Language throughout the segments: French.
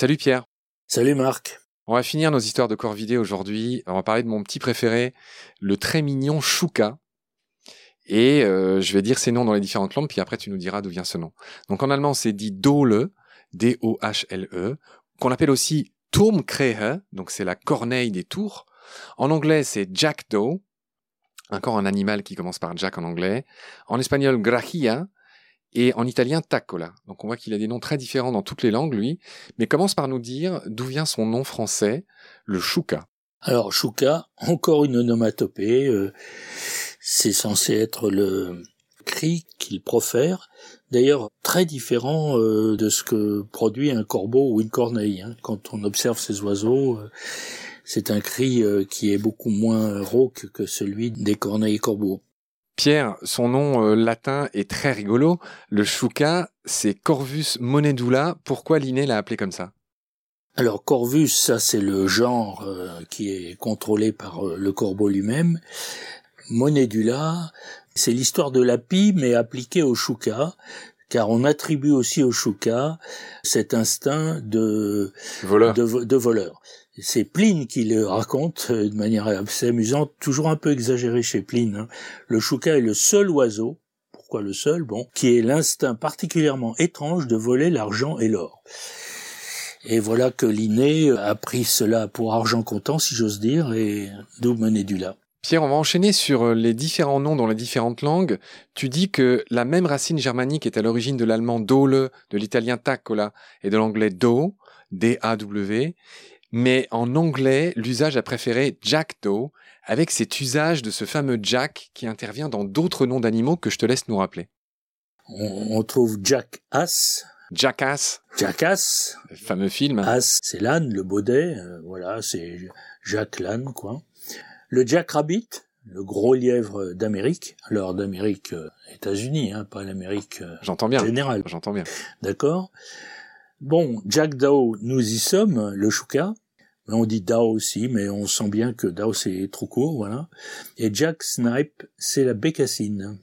Salut Pierre. Salut Marc. On va finir nos histoires de corps vidés aujourd'hui. On va parler de mon petit préféré, le très mignon Chouka. Et euh, je vais dire ses noms dans les différentes langues, puis après tu nous diras d'où vient ce nom. Donc en allemand, c'est dit Dole, D-O-H-L-E, qu'on appelle aussi Turmkrähe, donc c'est la corneille des tours. En anglais, c'est Jackdaw, encore un animal qui commence par Jack en anglais. En espagnol, Grahia, et en italien Taccola. Donc on voit qu'il a des noms très différents dans toutes les langues, lui, mais commence par nous dire d'où vient son nom français, le chouka. Alors chouka, encore une onomatopée, euh, c'est censé être le cri qu'il profère, d'ailleurs très différent euh, de ce que produit un corbeau ou une corneille. Hein. Quand on observe ces oiseaux, euh, c'est un cri qui est beaucoup moins rauque que celui des corneilles et corbeaux. Pierre, son nom euh, latin est très rigolo. Le chouka, c'est Corvus monedula. Pourquoi Linné l'a appelé comme ça? Alors Corvus, ça c'est le genre euh, qui est contrôlé par euh, le corbeau lui-même. Monedula, c'est l'histoire de la pie mais appliquée au chouka, car on attribue aussi au chouka cet instinct de de voleur c'est Pline qui le raconte euh, de manière assez amusante, toujours un peu exagéré chez Pline. Hein. Le chouca est le seul oiseau, pourquoi le seul? Bon, qui est l'instinct particulièrement étrange de voler l'argent et l'or. Et voilà que Linné a pris cela pour argent comptant, si j'ose dire, et d'où mener du là. Pierre, on va enchaîner sur euh, les différents noms dans les différentes langues. Tu dis que la même racine germanique est à l'origine de l'allemand dole, de l'italien taccola et de l'anglais do, D-A-W. Mais en anglais, l'usage a préféré Jack Doe, avec cet usage de ce fameux Jack qui intervient dans d'autres noms d'animaux que je te laisse nous rappeler. On, trouve Jack Ass. Jackass. Jackass. Le fameux film. Ass, c'est l'âne, le baudet. Euh, voilà, c'est Jack l'âne, quoi. Le Jack Rabbit, le gros lièvre d'Amérique. Alors d'Amérique euh, États-Unis, hein, pas l'Amérique euh, J'entends bien. générale. J'entends bien. D'accord? Bon, Jack Dao, nous y sommes, le chouka. On dit Dao aussi, mais on sent bien que Dao c'est trop court, voilà. Et Jack Snipe, c'est la bécassine.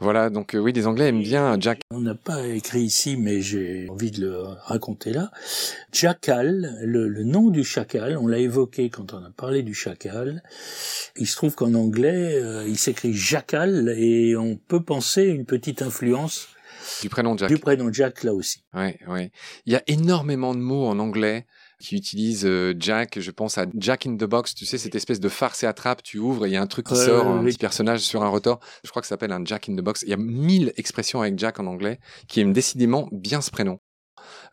Voilà, donc euh, oui, les Anglais aiment bien Jack. On n'a pas écrit ici, mais j'ai envie de le raconter là. Jackal, le, le nom du chacal, on l'a évoqué quand on a parlé du chacal. Il se trouve qu'en anglais, euh, il s'écrit jackal et on peut penser une petite influence du prénom Jack. Du prénom Jack, là aussi. Ouais, ouais. Il y a énormément de mots en anglais qui utilisent euh, Jack. Je pense à Jack in the Box. Tu sais, cette espèce de farce et attrape. Tu ouvres et il y a un truc qui sort, un petit personnage sur un rotor. Je crois que ça s'appelle un Jack in the Box. Il y a mille expressions avec Jack en anglais qui aiment décidément bien ce prénom.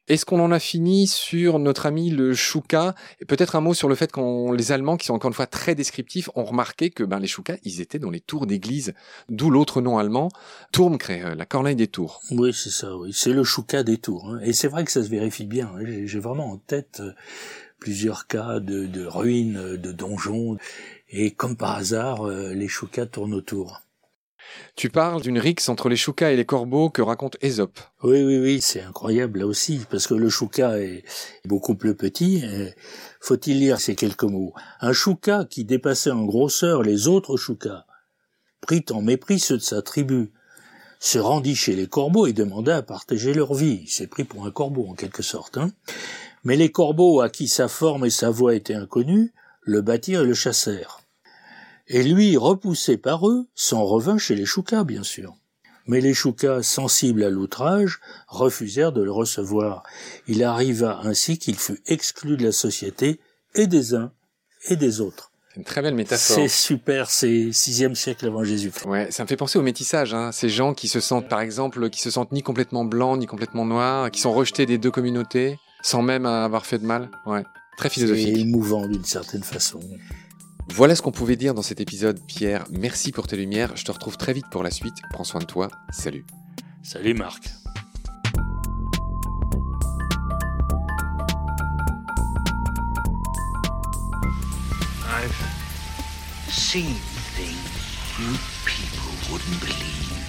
Est-ce qu'on en a fini sur notre ami le Chouka peut-être un mot sur le fait que les Allemands, qui sont encore une fois très descriptifs, ont remarqué que ben, les Choukas, ils étaient dans les tours d'église, d'où l'autre nom allemand, Turmkrähe, euh, la corneille des tours. Oui, c'est ça, oui. C'est le Chouka des tours. Hein. Et c'est vrai que ça se vérifie bien. Hein. J'ai vraiment en tête euh, plusieurs cas de, de ruines, euh, de donjons. Et comme par hasard, les Choukas tournent autour. Tu parles d'une rixe entre les choucas et les corbeaux que raconte Ésope. Oui, oui, oui, c'est incroyable là aussi, parce que le chouca est beaucoup plus petit. Faut-il lire ces quelques mots? Un chouca qui dépassait en grosseur les autres choucas, prit en mépris ceux de sa tribu, se rendit chez les corbeaux et demanda à partager leur vie. Il s'est pris pour un corbeau en quelque sorte. Hein Mais les corbeaux à qui sa forme et sa voix étaient inconnues, le battirent et le chassèrent et lui, repoussé par eux, s'en revint chez les Choukas, bien sûr. Mais les Choukas, sensibles à l'outrage, refusèrent de le recevoir. Il arriva ainsi qu'il fut exclu de la société et des uns et des autres. C'est une très belle métaphore. C'est super, c'est sixième siècle avant Jésus-Christ. Ouais, ça me fait penser au métissage, hein. Ces gens qui se sentent, par exemple, qui se sentent ni complètement blancs, ni complètement noirs, qui sont rejetés des deux communautés, sans même avoir fait de mal. Ouais. Très philosophique. C'est émouvant d'une certaine façon. Voilà ce qu'on pouvait dire dans cet épisode, Pierre. Merci pour tes lumières. Je te retrouve très vite pour la suite. Prends soin de toi. Salut. Salut Marc. I've seen things you people wouldn't believe.